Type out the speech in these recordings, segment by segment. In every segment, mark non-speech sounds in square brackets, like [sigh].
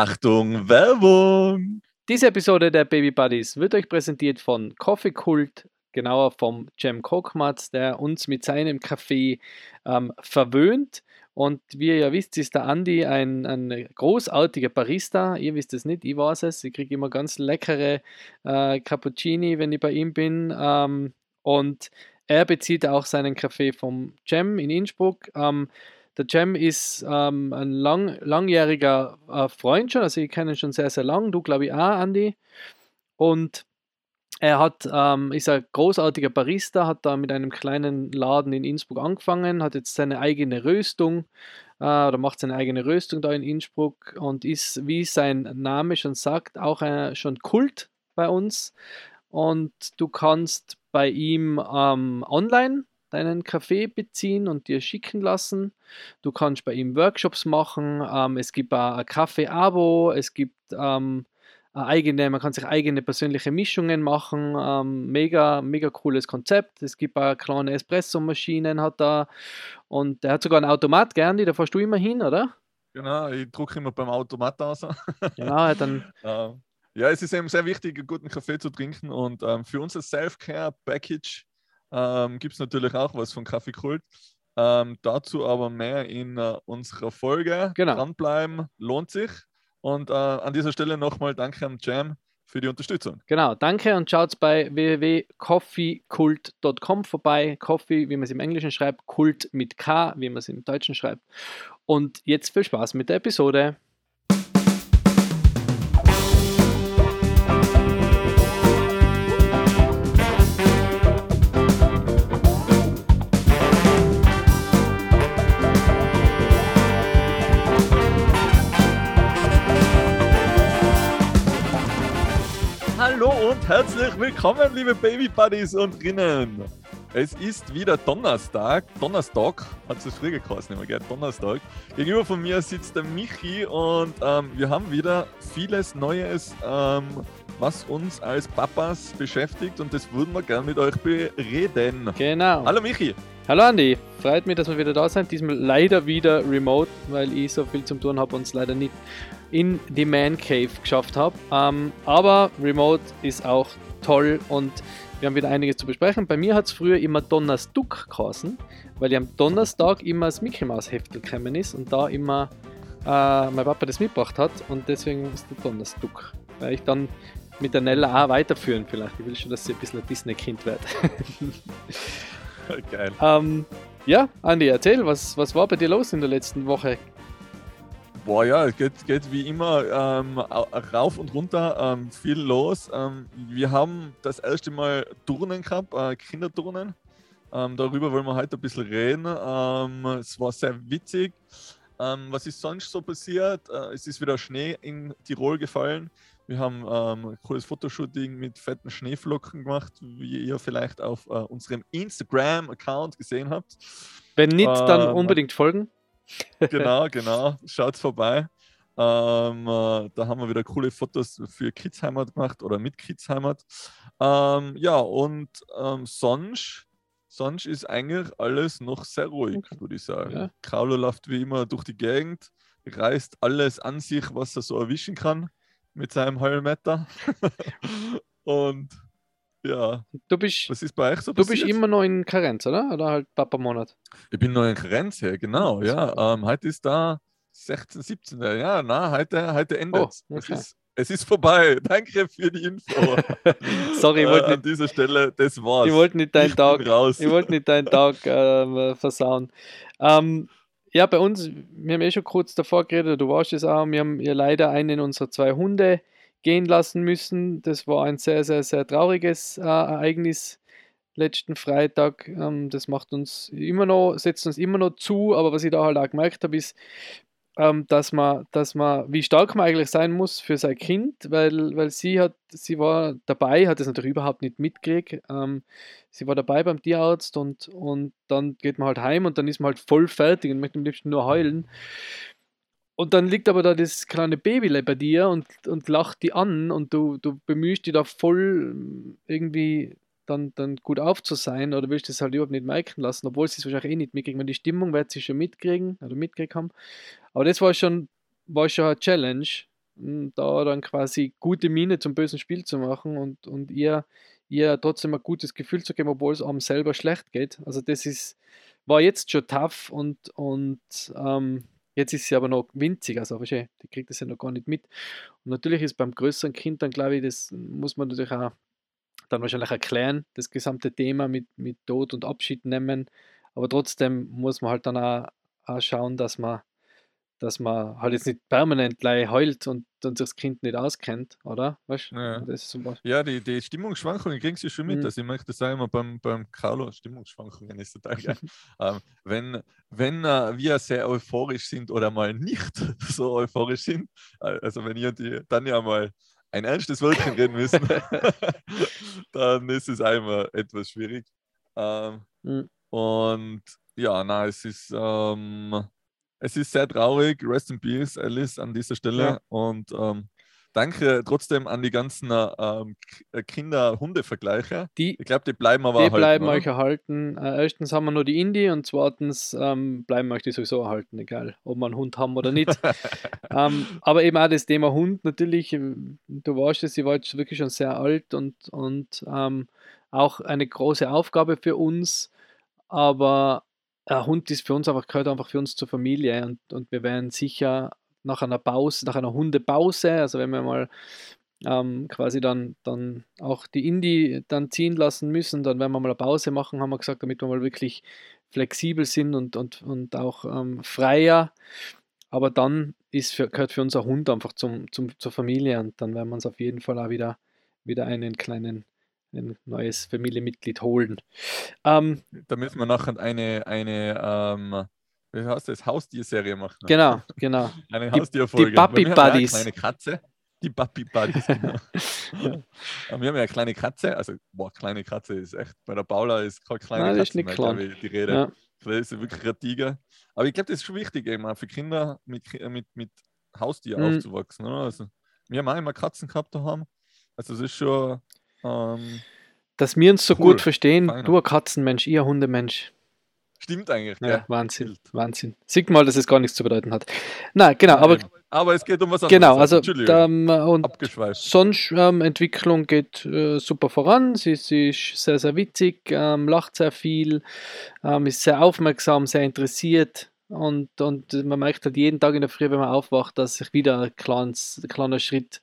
Achtung, Werbung! Diese Episode der Baby Buddies wird euch präsentiert von Coffee Cult, genauer vom Cem Kokmatz, der uns mit seinem Kaffee ähm, verwöhnt. Und wie ihr ja wisst, ist der Andi ein, ein großartiger Barista. Ihr wisst es nicht, ich weiß es. Ich kriege immer ganz leckere äh, Cappuccini, wenn ich bei ihm bin. Ähm, und er bezieht auch seinen Kaffee vom Cem in Innsbruck. Ähm, der Cem ist ähm, ein lang, langjähriger äh, Freund schon, also ich kenne ihn schon sehr, sehr lang. Du, glaube ich, auch, Andi. Und er hat, ähm, ist ein großartiger Barista, hat da mit einem kleinen Laden in Innsbruck angefangen, hat jetzt seine eigene Röstung äh, oder macht seine eigene Röstung da in Innsbruck und ist, wie sein Name schon sagt, auch äh, schon Kult bei uns. Und du kannst bei ihm ähm, online deinen Kaffee beziehen und dir schicken lassen. Du kannst bei ihm Workshops machen. Ähm, es gibt ein Kaffee-Abo, es gibt ähm, eigene, man kann sich eigene persönliche Mischungen machen. Ähm, mega, mega cooles Konzept. Es gibt auch kleine Espresso-Maschinen, hat er. Und er hat sogar einen Automat, Gerndi, da fährst du immer hin, oder? Genau, ich drucke immer beim Automat aus. [laughs] genau, dann. ja, es ist eben sehr wichtig, einen guten Kaffee zu trinken. Und ähm, für unser Self-Care-Package ähm, gibt es natürlich auch was von Kaffee Kult. Ähm, dazu aber mehr in uh, unserer Folge. Genau. Dranbleiben lohnt sich. Und uh, an dieser Stelle nochmal danke am Jam für die Unterstützung. Genau, danke und schaut bei www.coffeekult.com vorbei. Coffee, wie man es im Englischen schreibt, Kult mit K, wie man es im Deutschen schreibt. Und jetzt viel Spaß mit der Episode. Willkommen, liebe Baby Buddies und Rinnen. Es ist wieder Donnerstag. Donnerstag hat es früher geheißen, immer gell? Donnerstag. Gegenüber von mir sitzt der Michi und ähm, wir haben wieder vieles Neues, ähm, was uns als Papas beschäftigt und das würden wir gerne mit euch bereden. Genau. Hallo Michi. Hallo Andi, freut mich, dass wir wieder da sind. Diesmal leider wieder remote, weil ich so viel zum tun habe und es leider nicht in die Man Cave geschafft habe. Ähm, aber Remote ist auch toll und wir haben wieder einiges zu besprechen. Bei mir hat es früher immer Donnerstag geheißen, weil ich am Donnerstag immer das Mickey Mouse Heftel gekommen ist und da immer äh, mein Papa das mitgebracht hat und deswegen ist der Donnerstag. Weil ich dann mit der Nella auch weiterführen vielleicht. Ich will schon, dass sie ein bisschen ein Disney-Kind wird. [laughs] Geil. Ähm, ja, Andi, erzähl, was, was war bei dir los in der letzten Woche? Boah, ja, es geht, geht wie immer ähm, rauf und runter, ähm, viel los. Ähm, wir haben das erste Mal Turnen gehabt, äh, Kinderturnen. Ähm, darüber wollen wir heute ein bisschen reden. Ähm, es war sehr witzig. Ähm, was ist sonst so passiert? Äh, es ist wieder Schnee in Tirol gefallen. Wir haben ein cooles Fotoshooting mit fetten Schneeflocken gemacht, wie ihr vielleicht auf äh, unserem Instagram-Account gesehen habt. Wenn nicht, dann unbedingt folgen. Genau, [laughs] genau. Schaut vorbei. Ähm, äh, da haben wir wieder coole Fotos für Kidsheimat gemacht oder mit Kidsheimat. Ähm, ja, und ähm, sonst, sonst ist eigentlich alles noch sehr ruhig, würde ich sagen. Ja. Kraulo läuft wie immer durch die Gegend, reißt alles an sich, was er so erwischen kann mit seinem Heulmeter. [laughs] und ja. Du bist, Was ist bei euch so Du bist immer noch in Karenz, oder? Oder halt Papa-Monat? Ich bin noch in Karenz, ja, genau. Ja, ähm, heute ist da 16, 17. Ja, na, heute, heute endet oh, okay. es. Ist, es ist vorbei. [laughs] Danke für die Info. [laughs] Sorry, ich wollte äh, an dieser Stelle, das war's. Ich wollte nicht deinen Tag, raus. ich wollte nicht deinen Tag [laughs] äh, versauen. Ähm, ja, bei uns, wir haben eh schon kurz davor geredet, du warst es auch, wir haben ja leider einen unserer zwei Hunde gehen lassen müssen. Das war ein sehr, sehr, sehr trauriges äh, Ereignis letzten Freitag. Ähm, das macht uns immer noch, setzt uns immer noch zu, aber was ich da halt auch gemerkt habe, ist, ähm, dass man, dass man, wie stark man eigentlich sein muss für sein Kind, weil, weil sie hat, sie war dabei, hat es natürlich überhaupt nicht mitgekriegt. Ähm, sie war dabei beim Tierarzt und, und dann geht man halt heim und dann ist man halt voll fertig und möchte am liebsten nur heulen. Und dann liegt aber da das kleine Baby bei dir und, und lacht die an und du, du bemühst dich da voll ähm, irgendwie dann, dann gut auf zu sein oder willst das halt überhaupt nicht merken lassen, obwohl sie es wahrscheinlich eh nicht mitkriegen. Die Stimmung wird sie schon mitkriegen oder mitgekriegt haben. Aber das war schon, war schon eine Challenge. m, da dann quasi gute Miene zum bösen Spiel zu machen und, und ihr, ihr trotzdem ein gutes Gefühl zu geben, obwohl es einem selber schlecht geht. Also das ist, war jetzt schon tough und, und ähm, jetzt ist sie aber noch winzig, also verstehe, die kriegt das ja noch gar nicht mit. Und natürlich ist beim größeren Kind dann, glaube ich, das muss man natürlich auch dann wahrscheinlich erklären, das gesamte Thema mit, mit Tod und Abschied nehmen. Aber trotzdem muss man halt dann auch, auch schauen, dass man, dass man halt jetzt nicht permanent gleich heult und, und sich das Kind nicht auskennt, oder? Weißt Ja. Ja, die, die Stimmungsschwankungen kriegst du schon mit. Mhm. Also ich möchte das auch immer beim, beim Carlo, Stimmungsschwankungen ist total [laughs] geil. ähm, wenn wenn äh, wir sehr euphorisch sind oder mal nicht [laughs] so euphorisch sind, äh, also wenn ihr die Tanja mal ein ernstes Wörtchen reden müssen, [laughs] dann ist es einmal etwas schwierig. Ähm, Mhm. und ja, na, es ist, ähm, es ist sehr traurig. Rest in Peace, Alice, an dieser Stelle. Ja. Und ähm, danke trotzdem an die ganzen äh, ähm, K- Kinder-Hunde-Vergleiche. Ich glaube, die bleiben aber die erhalten, bleiben oder? euch erhalten. Äh, erstens haben wir nur die Indie und zweitens ähm, bleiben euch die sowieso erhalten, egal ob wir einen Hund haben oder nicht. [laughs] ähm, aber eben auch das Thema Hund natürlich, ähm, du weißt es, sie war jetzt wirklich schon sehr alt und, und ähm, auch eine große Aufgabe für uns, aber ein Hund ist für uns einfach, gehört einfach für uns zur Familie und, und wir werden sicher nach einer Pause, nach einer Hundepause, also wenn wir mal ähm, quasi dann, dann auch die Indie dann ziehen lassen müssen, dann werden wir mal eine Pause machen, haben wir gesagt, damit wir mal wirklich flexibel sind und, und, und auch ähm, freier. Aber dann ist für, gehört für uns ein Hund einfach zum, zum, zur Familie und dann werden wir uns auf jeden Fall auch wieder, wieder einen kleinen, ein neues Familienmitglied holen. Ähm, Da müssen wir nachher eine, eine ähm, wie heißt das, Haustierserie machen. genau, genau. Eine Die- Haustierfolge. die Puppy eine Buddies. kleine Katze. Die Puppy Buddies, genau. [laughs] Ja, wir haben ja eine kleine Katze, also boah, kleine Katze ist echt, bei der Paula ist keine kleine Nein, Katze mehr, glaube ich, die Rede. Ja. Das ist wirklich ein Tiger. Aber ich glaube, das ist schon wichtig, eben auch für Kinder mit, mit, mit Haustier Mhm. aufzuwachsen. Oder? Also, wir haben auch immer Katzen gehabt daheim. Also es ist schon ähm, Dass wir uns so Cool. gut verstehen, Feiner. du ein Katzenmensch, ihr ein Hundemensch. stimmt eigentlich. Ja, Ja. Wahnsinn. Wahnsinn. Sieht mal, dass es gar nichts zu bedeuten hat. Na, genau, aber Eben. aber es geht um was anderes. genau, also ähm, und abgeschweift. sonst ähm, Entwicklung geht äh, super voran. Sie, sie ist sehr, sehr witzig, ähm, lacht sehr viel, ähm, ist sehr aufmerksam, sehr interessiert. Und, und man merkt halt jeden Tag in der Früh, wenn man aufwacht, dass sich wieder ein, kleines, ein kleiner Schritt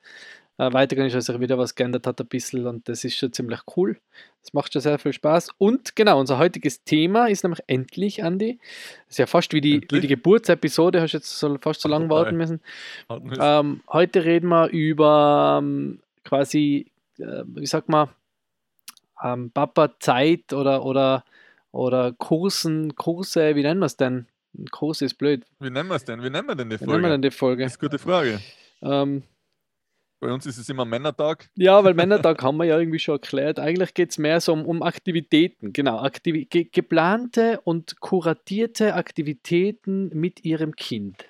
äh, weitergegangen ist, dass sich wieder was geändert hat ein bisschen. Und das ist schon ziemlich cool. Das macht schon sehr viel Spaß. Und genau, unser heutiges Thema ist nämlich endlich, Andi. Das ist ja fast wie die, wie die? Geburtsepisode, hast jetzt so, fast so lange warten müssen. Ähm, heute reden wir über ähm, quasi, äh, wie sagt man, ähm, Papa-Zeit oder, oder, oder Kursen, Kurse, wie nennen wir es denn? Ein Kurs ist blöd. Wie nennen wir es denn? Wie nennen wir denn die Wie nennen wir Folge? denn die Folge? Das ist eine gute Frage. Ähm, Bei uns ist es immer Männertag. ja, weil Männertag haben wir ja irgendwie schon erklärt. Eigentlich geht es mehr so um, um Aktivitäten. Genau, Aktivi ge geplante und kuratierte Aktivitäten mit ihrem Kind.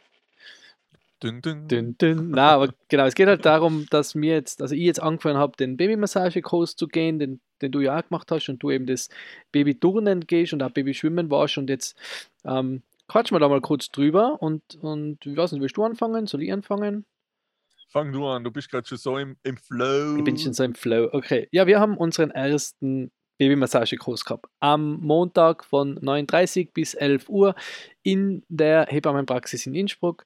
Dün, dün. Dün, dün. Na, aber genau, es geht halt darum, dass mir jetzt, also ich jetzt angefangen habe, den Babymassagekurs zu gehen, den, den du ja auch gemacht hast und du eben das Babyturnen gehst und auch Babyschwimmen warst und jetzt ähm, quatschen wir da mal kurz drüber und, und ich weiß nicht, willst du anfangen? Soll ich anfangen? Fang du an, du bist gerade schon so im, im Flow. Ich bin schon so im Flow. Okay, ja, wir haben unseren ersten Babymassagekurs gehabt. Am Montag von 9.30 bis 11 Uhr in der Hebammenpraxis in Innsbruck.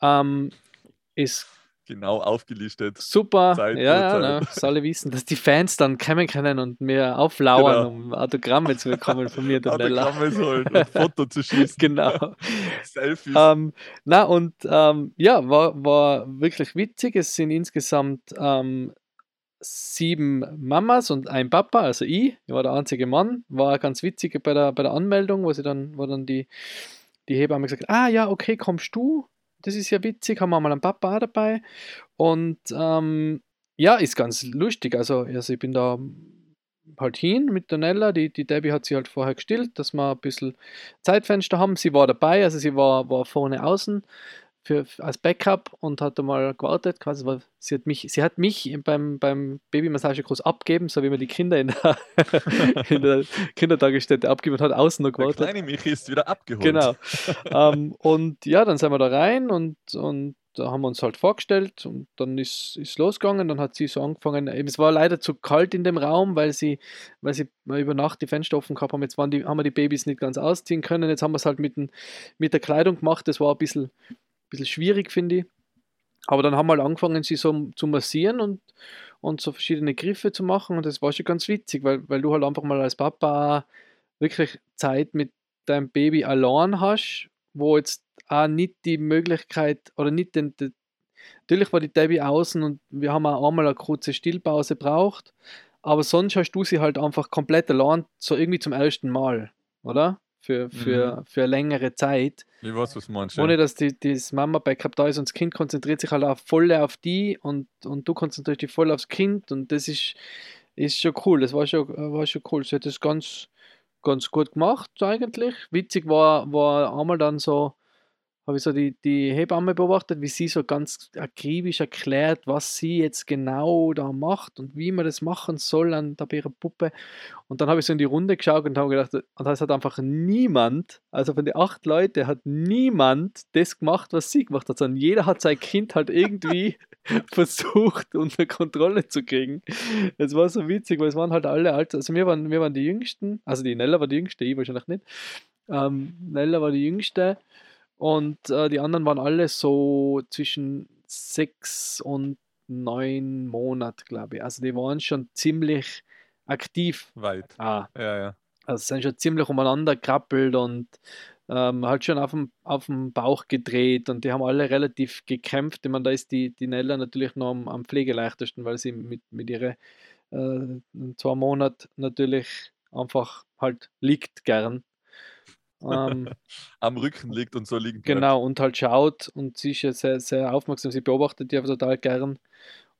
Ähm, ist genau aufgelistet. Super, Zeit, ja, ja, Uhrzeit. ne, dass alle wissen, dass die Fans dann kommen können und mir auflauern, Genau. um Autogramme zu bekommen von mir. Autogramme holen und [laughs] Foto zu schießen. Genau. Selfies. Ähm, na, und ähm, ja, war, war wirklich witzig. Es sind insgesamt ähm, sieben Mamas und ein Papa, also ich, ich war der einzige Mann. War ganz witzig bei der, bei der Anmeldung, wo sie dann, wo dann die, die Hebamme gesagt hat, ah ja, okay, kommst du? Das ist ja witzig, haben wir mal einen Papa auch dabei. Und ähm, ja, ist ganz lustig. Also, also ich bin da halt hin mit der Nella. Die, die Debbie hat sie halt vorher gestillt, dass wir ein bisschen Zeitfenster haben. Sie war dabei, also sie war, war vorne außen für, als Backup und hat mal gewartet. Quasi, weil sie, hat mich, sie hat mich beim, beim Babymassagekurs abgeben, so wie man die Kinder in der, [laughs] in der Kindertagesstätte abgibt und hat außen noch der gewartet. kleine Michi ist wieder abgeholt. Genau. [laughs] ähm, und ja, dann sind wir da rein und, und da haben wir uns halt vorgestellt und dann ist es losgegangen. Dann hat sie so angefangen. Es war leider zu kalt in dem Raum, weil sie, weil sie über Nacht die Fenster offen gehabt haben. Jetzt waren die, haben wir die Babys nicht ganz ausziehen können. Jetzt haben wir es halt mit, den, mit der Kleidung gemacht. Das war ein bisschen, bisschen schwierig, finde ich. Aber dann haben wir halt angefangen, sie so zu massieren und, und so verschiedene Griffe zu machen. Und das war schon ganz witzig, weil, weil du halt einfach mal als Papa wirklich Zeit mit deinem Baby allein hast, wo jetzt auch nicht die Möglichkeit oder nicht den, den natürlich war die Debbie außen und wir haben auch einmal eine kurze Stillpause braucht, aber sonst hast du sie halt einfach komplett allein, so irgendwie zum ersten Mal, oder? Für, für, mhm. für längere Zeit. Ich weiß, was du meinst. Ohne dass die, das Mama-Backup da ist und das Kind konzentriert sich halt auch voll auf die und, und du konzentrierst dich voll aufs Kind und das ist, ist schon cool. Das war schon, war schon cool. Sie hat das ganz, ganz gut gemacht eigentlich. Witzig war, war einmal dann so, habe ich so die, die Hebamme beobachtet, wie sie so ganz akribisch erklärt, was sie jetzt genau da macht und wie man das machen soll an der ihrer Puppe. Und dann habe ich so in die Runde geschaut und habe gedacht, und das hat einfach niemand, also von den acht Leuten hat niemand das gemacht, was sie gemacht hat, sondern jeder hat sein Kind halt irgendwie [laughs] versucht unter Kontrolle zu kriegen. Es war so witzig, weil es waren halt alle alt, also wir waren, wir waren die Jüngsten, also die Nella war die Jüngste, ich wahrscheinlich nicht. Ähm, Nella war die Jüngste und äh, die anderen waren alle so zwischen sechs und neun Monate, glaube ich. Also die waren schon ziemlich aktiv. Weit. Ah. Ja, ja. Also sind schon ziemlich umeinander krabbelt und ähm, halt schon auf dem, auf dem Bauch gedreht und die haben alle relativ gekämpft. Ich meine, da ist die, die Nella natürlich noch am, am pflegeleichtesten, weil sie mit, mit ihren äh, zwei Monaten natürlich einfach halt liegt gern ähm, [laughs] Am Rücken liegt und so liegen bleibt. Genau, und halt schaut und sie ist ja sehr, sehr aufmerksam, sie beobachtet die einfach total gern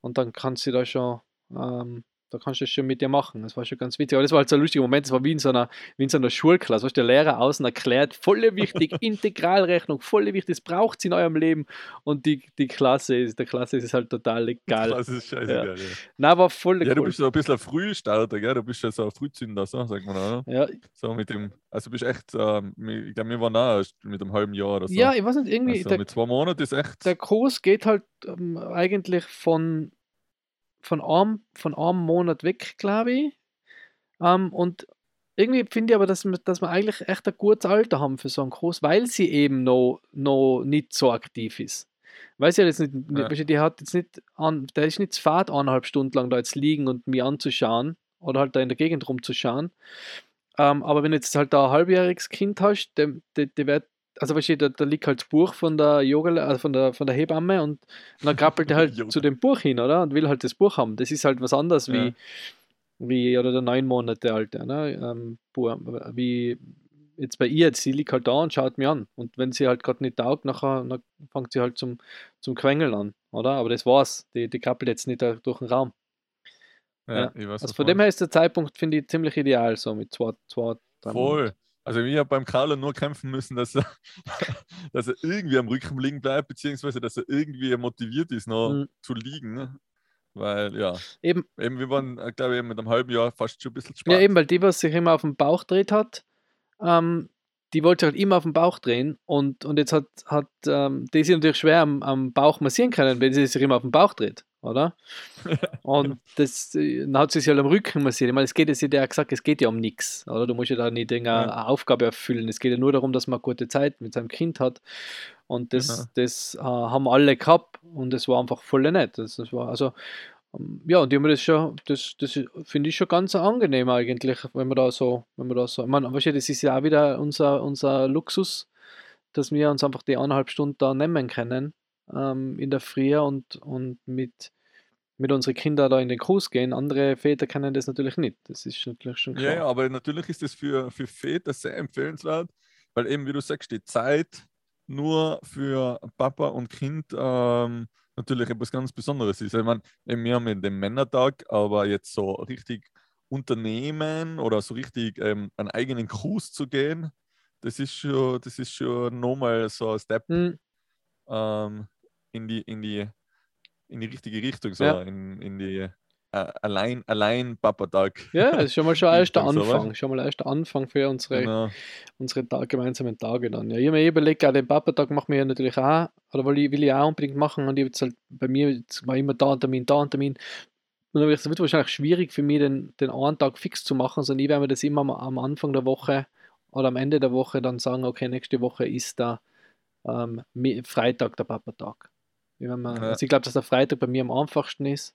und dann kann sie da schon ähm, da kannst du das schon mit dir machen. Das war schon ganz witzig. Aber das war halt so ein lustiger Moment. Das war wie in so einer, wie in so einer Schulklasse. Was der Lehrer außen erklärt, voll wichtig, [laughs] Integralrechnung, voll wichtig, das braucht sie in eurem Leben. Und die, die Klasse ist, der Klasse ist es halt total egal. Die Klasse ist scheißegal, ja. ja. Nein, war voll Ja, cool. du bist so ein bisschen ein Frühstarter, gell? Du bist ja so ein Frühzünder, so, sagt man, oder? Ja. So mit dem, also du bist echt, ähm, ich glaube, wir waren auch mit einem halben Jahr oder so. Ja, ich weiß nicht, irgendwie. Also der, mit zwei Monaten ist echt. Der Kurs geht halt ähm, eigentlich von von einem, von einem Monat weg, glaube ich. Ähm, und irgendwie finde ich aber, dass wir, dass wir eigentlich echt ein gutes Alter haben für so einen Kurs, weil sie eben noch, noch nicht so aktiv ist. Weil sie jetzt nicht, ja. die hat jetzt nicht, an, der ist nicht Fahrt eineinhalb Stunden lang da jetzt liegen und mir anzuschauen oder halt da in der Gegend rumzuschauen. Ähm, aber wenn du jetzt halt da ein halbjähriges Kind hast, der, der, der wird also weißt du, da, liegt halt das Buch von der Yoga, also von der, von der Hebamme und, dann krabbelt er [laughs] halt zu dem Buch hin, oder? Und will halt das Buch haben. Das ist halt was anderes ja. wie, wie, oder der neun Monate alte, ne? Ähm, wie jetzt bei ihr, sie liegt halt da und schaut mir an. Und wenn sie halt gerade nicht taugt, nachher, dann fängt sie halt zum, zum Quengeln an, oder? Aber das war's. Die, die krabbelt jetzt nicht durch den Raum. Ja, ja. Weiß, also von dem her ist der Zeitpunkt, finde ich, ziemlich ideal, so mit zwei, zwei drei Voll. Monaten. Also ich habe beim Carlo nur kämpfen müssen, dass er, [laughs] dass er irgendwie am Rücken liegen bleibt, beziehungsweise dass er irgendwie motiviert ist, noch mhm. zu liegen. Ne? Weil, ja, eben, eben wir waren, äh, glaube ich, mit einem halben Jahr fast schon ein bisschen spannend. Ja, eben, weil die, was sich immer auf den Bauch dreht hat, ähm, die wollte halt immer auf den Bauch drehen und, und jetzt hat, hat ähm, die sich natürlich schwer am, am Bauch massieren können, wenn sie sich immer auf den Bauch dreht, oder? [laughs] und das, äh, dann hat sie sich halt am Rücken massiert. Ich meine, es geht jetzt, der hat gesagt, es geht ja um nichts, oder? Du musst ja da nicht eine ja. Aufgabe erfüllen. Es geht ja nur darum, dass man gute Zeit mit seinem Kind hat. Und das, ja. das äh, haben alle gehabt und das war einfach voll nett. Das, das war, also, ähm, ja, und die haben das schon, das, das finde ich schon ganz angenehm eigentlich, wenn man da so, wenn man da so, ich meine, weißt du, das ist ja auch wieder unser, unser Luxus, dass wir uns einfach die eineinhalb Stunden da nehmen können ähm, in der Früh und, und mit, mit unseren Kindern da in den Kurs gehen. Andere Väter kennen das natürlich nicht. Das ist natürlich schon klar. Ja, ja aber natürlich ist das für, für Väter sehr empfehlenswert, weil eben, wie du sagst, die Zeit nur für Papa und Kind ähm, natürlich etwas ganz Besonderes ist. Ich meine, wir haben den Männertag, aber jetzt so richtig Unternehmen oder so richtig ähm, einen eigenen Kurs zu gehen, das ist schon, das ist schon nochmal so ein Step mhm. ähm, in, die, in, die, in die richtige Richtung, so ja. in, in die äh, allein, allein Papa-Tag. Ja, das ist schon mal schon [laughs] erster Dienstag, Anfang. oder? Schon mal ein erster Anfang für unsere, Genau. unsere Tag, gemeinsamen Tage dann. Ja, ich habe mir überlegt, auch den Papa-Tag machen wir ja natürlich auch, oder will ich, will ich auch unbedingt machen und ich jetzt halt, bei mir war immer da ein Termin, da ein Termin. Und dann habe ich es wird wahrscheinlich schwierig für mich, den, den einen Tag fix zu machen, sondern ich werde mir das immer am, am Anfang der Woche oder am Ende der Woche dann sagen, okay, nächste Woche ist da ähm, Freitag der Papa-Tag. Ich, werd mir- Ja. also ich glaube, dass der Freitag bei mir am einfachsten ist.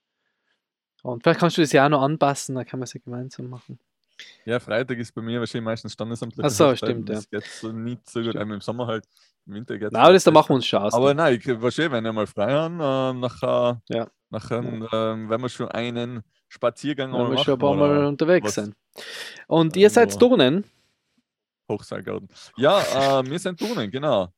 Und vielleicht kannst du das ja auch noch anpassen, dann kann man es ja gemeinsam machen. Ja, Freitag ist bei mir wahrscheinlich meistens standesamtliche Ach so, Hochzeit. stimmt, Das geht so nicht so gut. Ähm, Im Sommer halt, im Winter geht Na, aber das, da machen wir uns schon aus. Aber nein, ich, wahrscheinlich, wenn wir mal frei haben, ähm, nachher, Ja. nachher ähm, wenn wir schon einen Spaziergang wenn wir schon ein machen paar Mal unterwegs was- sind. Und ihr seid irgendwo- Turnen? Hochseilgarten. Ja, ähm, wir sind Turnen, genau.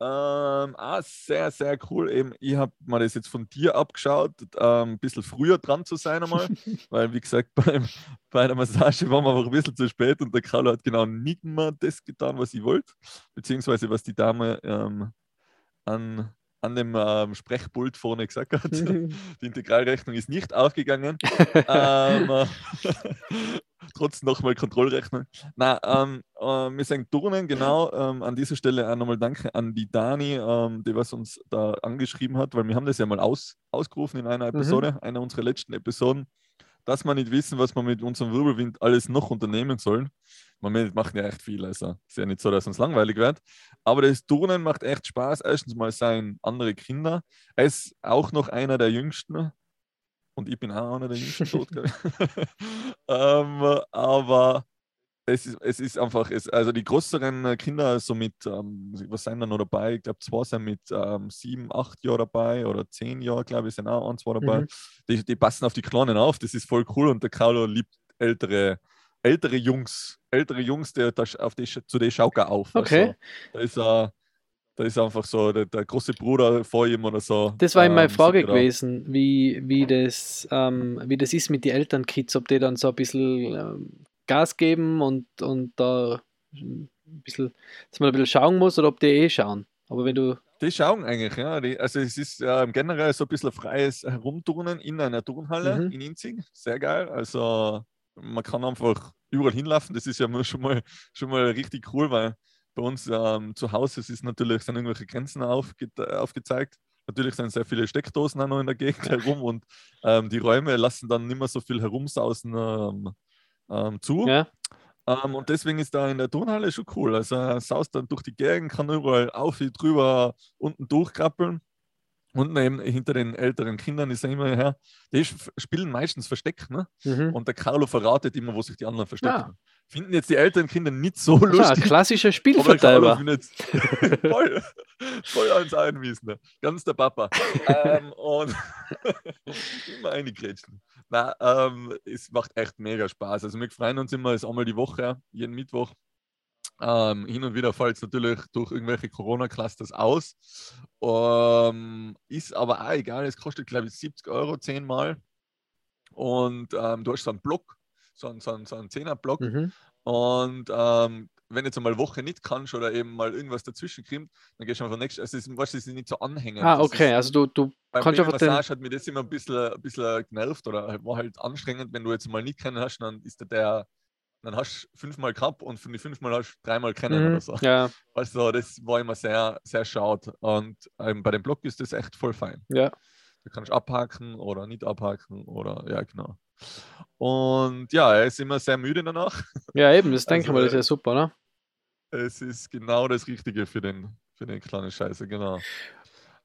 Ähm, ah, sehr, sehr cool. Eben, ich habe mir das jetzt von dir abgeschaut, ähm, ein bisschen früher dran zu sein einmal, [laughs] weil, wie gesagt, beim, bei der Massage waren wir aber ein bisschen zu spät und der Carlo hat genau nicht mehr das getan, was ich wollte, beziehungsweise was die Dame ähm, an, an dem ähm, Sprechpult vorne gesagt hat. [laughs] Die Integralrechnung ist nicht aufgegangen. [laughs] ähm, äh, trotz nochmal Kontrollrechnung. Na, ähm, äh, wir sind Turnen, genau. Ähm, an dieser Stelle auch nochmal Danke an die Dani, ähm, die was uns da angeschrieben hat, weil wir haben das ja mal aus, ausgerufen in einer Episode, einer unserer letzten Episoden, dass wir nicht wissen, was wir mit unserem Wirbelwind alles noch unternehmen sollen. Wir machen ja echt viel, also ist ja nicht so, dass uns langweilig wird. Aber das Turnen macht echt Spaß. Erstens mal seien andere Kinder. Er ist auch noch einer der Jüngsten. Und ich bin auch einer der Jüngsten tot. [laughs] [laughs] ähm, aber es ist, es ist einfach, es, also die größeren äh, Kinder, so mit, ähm, was sind da noch dabei? Ich glaube, zwei sind mit ähm, sieben, acht Jahren dabei oder zehn Jahren, glaube ich, sind auch ein, zwei dabei. Mhm. Die, die passen auf die Kleinen auf, das ist voll cool und der Carlo liebt ältere, ältere Jungs, ältere Jungs, der, der, auf die, zu denen schaut er auf. Okay. Also, da ist er. Da ist einfach so der, der große Bruder vor ihm oder so. Das war eben meine ähm, Frage er da. gewesen, wie, wie, das, ähm, wie das ist mit den Elternkids, ob die dann so ein bisschen ähm, Gas geben und, und da ein bisschen, dass man ein bisschen schauen muss oder ob die eh schauen. Aber wenn du, Die schauen eigentlich, ja. Die, also es ist ähm, generell so ein bisschen freies Herumturnen in einer Turnhalle Mhm. in Inzing. Sehr geil. Also man kann einfach überall hinlaufen. Das ist ja schon mal schon mal richtig cool, weil bei uns ähm, zu Hause es ist natürlich sind irgendwelche Grenzen aufge aufgezeigt. Natürlich sind sehr viele Steckdosen auch noch in der Gegend herum und ähm, die Räume lassen dann nicht mehr so viel herumsausen ähm, ähm, zu. ja, Ähm, und deswegen ist da in der Turnhalle schon cool. Also er saust dann durch die Gegend, kann überall auf, drüber, unten durchkrabbeln. Unten eben hinter den älteren Kindern ist er immer her. Die spielen meistens Versteck, ne? mhm. Und der Carlo verratet immer, wo sich die anderen verstecken. Ja. Finden jetzt die älteren Kinder nicht so lustig. klassischer Carlo Spielvertreiber. findet [laughs] voll, voll ans Einwiesen. ne? Ganz der Papa. ähm, und [laughs] immer eingrätschen. Na, ähm, es macht echt mega Spaß. Also wir freuen uns immer, es ist einmal die Woche, jeden Mittwoch. Ähm, hin und wieder fällt es natürlich durch irgendwelche Corona-Clusters aus. Ähm, ist aber auch egal, es kostet, glaube ich, 70 Euro zehnmal. Und ähm, du hast so einen Block, so einen, so einen, so einen 10er-Block. Mhm. Und ähm, wenn jetzt einmal eine Woche nicht kannst oder eben mal irgendwas dazwischen kommt, dann gehst du einfach nächstes. Also, es ist, weißt, du, ist nicht so anhängend. Ah, okay, Ist, also du, du kannst einfach den, hat mir das immer ein bisschen, ein bisschen genervt oder war halt anstrengend, wenn du jetzt mal nicht kennen hast, dann ist der, der dann hast du fünfmal gehabt und von den fünfmal hast du dreimal kennen mhm. oder so. ja, Also das war immer sehr, sehr schade. Und ähm, bei dem Blog ist das echt voll fein. ja, Du kannst abhaken oder nicht abhaken oder ja, genau. Und ja, er ist immer sehr müde danach. ja, eben, das denke ich Also, mal, das ist äh, ja super, ne? Es ist genau das Richtige für den, für den kleinen Scheiße, genau.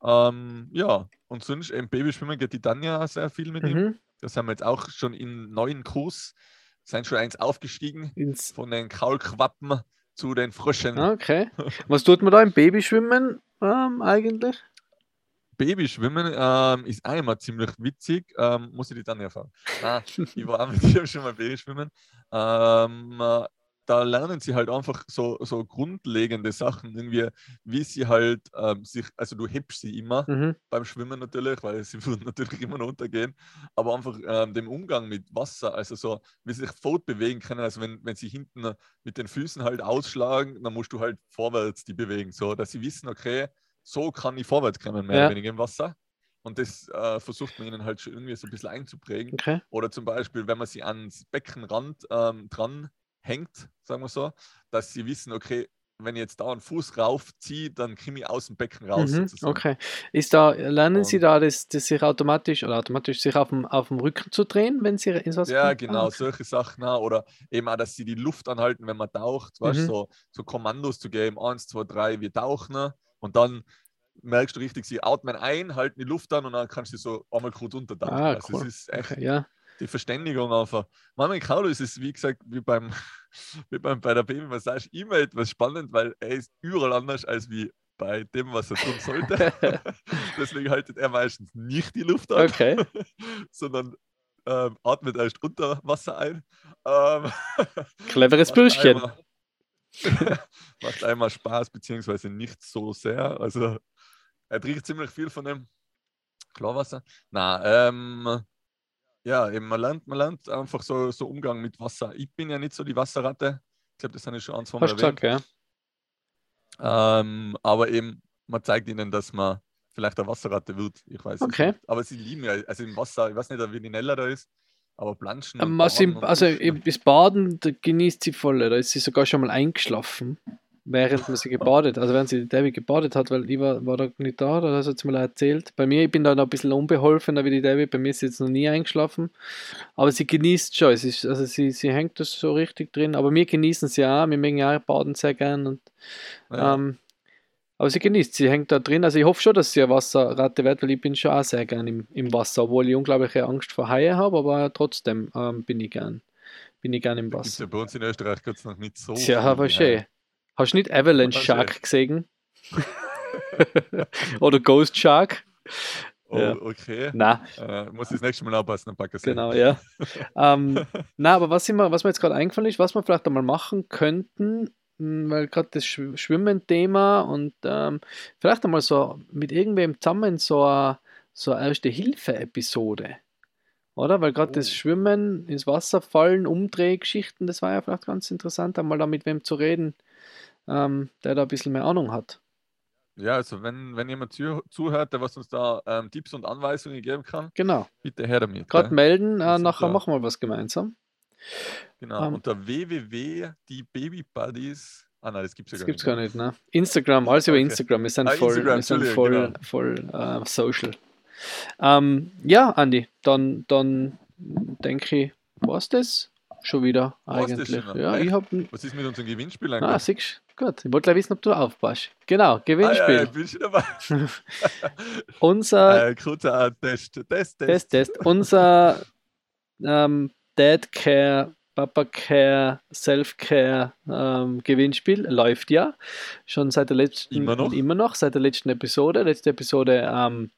Ähm, ja, und sonst im Babyschwimmen geht die Tanja sehr viel mit ihm. Mhm. Das haben wir jetzt auch schon im neuen Kurs, sind schon eins aufgestiegen, Ins, von den Kaulquappen zu den Fröschen. okay. Was tut man da im Babyschwimmen ähm, eigentlich? Babyschwimmen ähm, ist immer ziemlich witzig, ähm, muss ich die Tanja fragen. Nein, ich war mit ihr schon mal Babyschwimmen. Ähm, äh, da lernen sie halt einfach so, so grundlegende Sachen, irgendwie, wie sie halt ähm, sich, also du hebst sie immer Mhm. beim Schwimmen natürlich, weil sie [laughs] würden natürlich immer noch untergehen, aber einfach ähm, dem Umgang mit Wasser, also so, wie sie sich fortbewegen können, also wenn, wenn sie hinten mit den Füßen halt ausschlagen, dann musst du halt vorwärts die bewegen, so, dass sie wissen, okay, so kann ich vorwärts kommen, mehr Ja. oder weniger im Wasser. Und das äh, versucht man ihnen halt schon irgendwie so ein bisschen einzuprägen. Okay. Oder zum Beispiel, wenn man sie ans Beckenrand ähm, dran hängt, sagen wir so, dass sie wissen, okay, wenn ich jetzt da einen Fuß raufziehe, dann komme ich aus dem Becken raus. Mhm, okay. Ist da, lernen Sie Und- da, das, das sich automatisch oder automatisch sich auf dem, auf dem Rücken zu drehen, wenn Sie ins Wasser Ja, kommen? genau, Ah, okay. solche Sachen. auch. Oder eben auch, dass sie die Luft anhalten, wenn man taucht, weißt, Mhm. so, so Kommandos zu geben, eins, zwei, drei, wir tauchen. Und dann merkst du richtig, sie atmen ein, halten die Luft an und dann kannst du so einmal kurz untertauchen. Ah, also cool. es ist echt Okay, ja. Die Verständigung einfach. Manchmal in Kaulo ist es, wie gesagt, wie beim, [laughs] wie beim bei der Babymassage immer etwas spannend, weil er ist überall anders als wie bei dem, was er tun sollte. [laughs] Deswegen haltet er meistens nicht die Luft an, Okay. [laughs] sondern ähm, atmet erst unter Wasser ein. Ähm, Cleveres Bürschchen. einmal- macht einmal Spaß, beziehungsweise nicht so sehr. Also er trinkt ziemlich viel von dem Klarwasser. Na, ähm, ja, eben man lernt, man lernt einfach so, so Umgang mit Wasser. Ich bin ja nicht so die Wasserratte. Ich glaube, das habe ich schon ein, zwei Mal erwähnt. gesagt, ja. Ähm, aber eben, man zeigt ihnen, dass man vielleicht eine Wasserratte wird. Ich weiß Okay. nicht. Aber sie lieben ja, also im Wasser, ich weiß nicht, wie die Nella da ist, aber Planschen. Ähm, Baden im, und also das Baden da genießt sie voll. Da ist sie sogar schon mal eingeschlafen, während man sie gebadet, also während sie Debbie gebadet hat, weil ich war, war da nicht da, da hat sie mal erzählt. Bei mir, ich bin da noch ein bisschen unbeholfener wie die Debbie, bei mir ist sie jetzt noch nie eingeschlafen, aber sie genießt schon, es ist, also sie, sie hängt das so richtig drin, aber wir genießen sie auch, wir mögen ja auch Baden sehr gern und Ja. ähm, aber sie genießt, sie hängt da drin. Also ich hoffe schon, dass sie eine Wasserratte wird, weil ich bin schon auch sehr gern im, im Wasser, obwohl ich unglaubliche Angst vor Haie habe, aber trotzdem ähm, bin ich gern. Bin ich gern im Wasser. ja bei uns in Österreich gibt es noch nicht so. Viele aber schön. Hast du nicht Avalanche Shark gesehen? [laughs] Oder Ghost Shark? Oh, Ja. okay. Na, Äh, muss ich das nächste Mal aufpassen, ein paar Kassetten. genau, ja. [laughs] ähm, na, aber was, immer, was mir jetzt gerade eingefallen ist, was wir vielleicht einmal machen könnten, mh, weil gerade das Schw- Schwimmen-Thema und ähm, vielleicht einmal so mit irgendwem zusammen so eine so eine Erste-Hilfe-Episode. Oder? Weil gerade das Oh. Schwimmen, ins Wasser fallen, Umdrehgeschichten, das war ja vielleicht ganz interessant, einmal da mit wem zu reden, ähm, der da ein bisschen mehr Ahnung hat. Ja, also wenn, wenn jemand zu, zuhört, der was uns da ähm, Tipps und Anweisungen geben kann, Genau. bitte her damit. Gerade melden, äh, nachher da- machen wir was gemeinsam. Genau, ähm, unter www.diebabybuddies. Ah nein, das gibt es ja Das gar gibt's nicht. gar nicht, ne? Instagram, alles über Okay. Instagram. Wir sind Ah, voll, Instagram, wir sind voll, genau. voll äh, social. Ähm, ja, Andi, dann, dann denke ich, war's das schon wieder eigentlich. schon? ja, ich hab. Was ist mit unserem Gewinnspiel Ah, eigentlich? siehst du? Gut. Ich wollte gleich wissen, ob du aufpasst. Genau, Ah, ja, Gewinnspiel. ich bin schon dabei. [laughs] Unser Äh, kurzer Test. Test, Test. Test, Test. Unser ähm, Dad Care, Papa Care, Self Care ähm, Gewinnspiel läuft ja schon seit der letzten Immer noch? immer noch seit der letzten Episode. Letzte Episode ähm,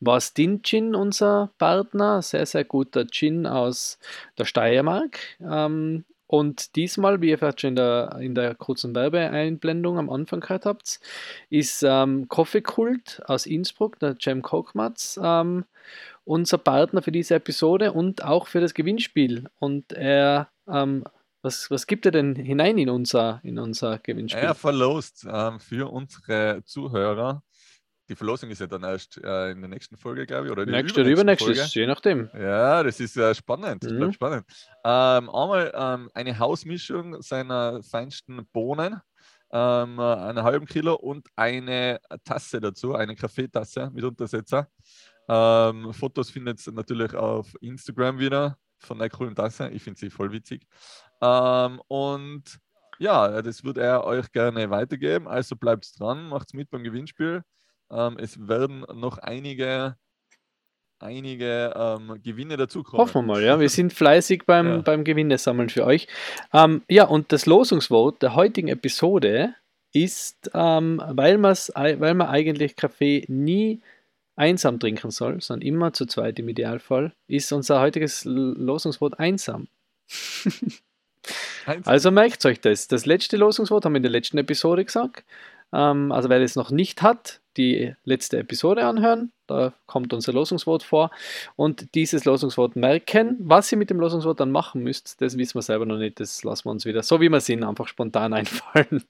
war Stin Gin unser Partner, sehr sehr guter Gin aus der Steiermark. Ähm, und diesmal, wie ihr vielleicht schon in der, in der kurzen Werbeeinblendung am Anfang gehört habt, ist ähm, Coffee Kult aus Innsbruck, der Cem Kochmatz, ähm, unser Partner für diese Episode und auch für das Gewinnspiel. Und er, ähm, was, was gibt er denn hinein in unser, in unser Gewinnspiel? Er verlost ähm, für unsere Zuhörer. Die Verlosung ist ja dann erst äh, in der nächsten Folge, glaube ich. Oder Nächste oder übernächstes, je nachdem. Ja, das ist äh, spannend. Das Mhm. bleibt spannend. Ähm, einmal ähm, eine Hausmischung seiner feinsten Bohnen, ähm, einen halben Kilo und eine Tasse dazu, eine Kaffeetasse mit Untersetzer. Ähm, Fotos findet ihr natürlich auf Instagram wieder von der coolen Tasse. Ich finde sie voll witzig. Ähm, und ja, das wird er euch gerne weitergeben. Also bleibt dran, macht mit beim Gewinnspiel. Ähm, es werden noch einige, einige ähm, Gewinne dazukommen. Hoffen wir mal, ja. Wir sind fleißig beim, [laughs] Ja. beim Gewinne sammeln für euch. Ähm, ja, und das Losungswort der heutigen Episode ist, ähm, weil, man's, weil man eigentlich Kaffee nie einsam trinken soll, sondern immer zu zweit im Idealfall, ist unser heutiges Losungswort einsam. [laughs] Eins- Also merkt euch das. Das letzte Losungswort haben wir in der letzten Episode gesagt. Ähm, also wer das noch nicht hat, die letzte Episode anhören. Da kommt unser Losungswort vor. Und dieses Losungswort merken. Was ihr mit dem Losungswort dann machen müsst, das wissen wir selber noch nicht. Das lassen wir uns wieder, so wie wir sind, einfach spontan einfallen.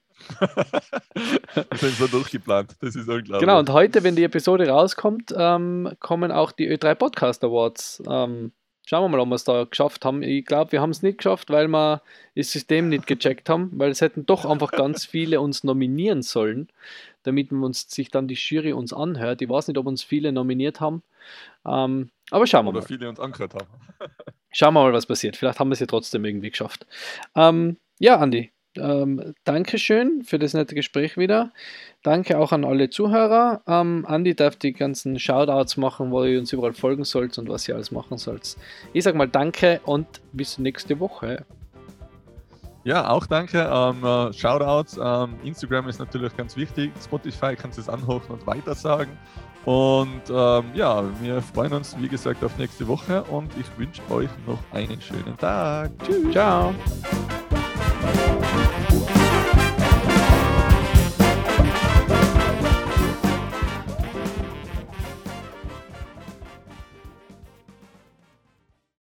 das ist so durchgeplant. Das ist unglaublich. Genau, und heute, wenn die Episode rauskommt, ähm, kommen auch die Ö3 Podcast Awards ähm, Schauen wir mal, ob wir es da geschafft haben. Ich glaube, wir haben es nicht geschafft, weil wir das System nicht gecheckt haben, weil es hätten doch einfach ganz viele uns nominieren sollen, damit uns sich dann die Jury uns anhört. Ich weiß nicht, ob uns viele nominiert haben. Ähm, aber schauen wir Oder mal. viele uns angehört haben. Schauen wir mal, was passiert. Vielleicht haben wir es ja trotzdem irgendwie geschafft. Ähm, ja, Andi, ähm, Dankeschön für das nette Gespräch wieder. Danke auch an alle Zuhörer. Ähm, Andi darf die ganzen Shoutouts machen, wo ihr uns überall folgen sollt und was ihr alles machen sollt. Ich sage mal Danke und bis nächste Woche. Ja, auch danke. Ähm, äh, Shoutouts. Ähm, Instagram ist natürlich ganz wichtig. Spotify kannst du es anhochen und weitersagen. Und ähm, ja, wir freuen uns, wie gesagt, auf nächste Woche und ich wünsche euch noch einen schönen Tag. Tschüss. Ciao. Bye.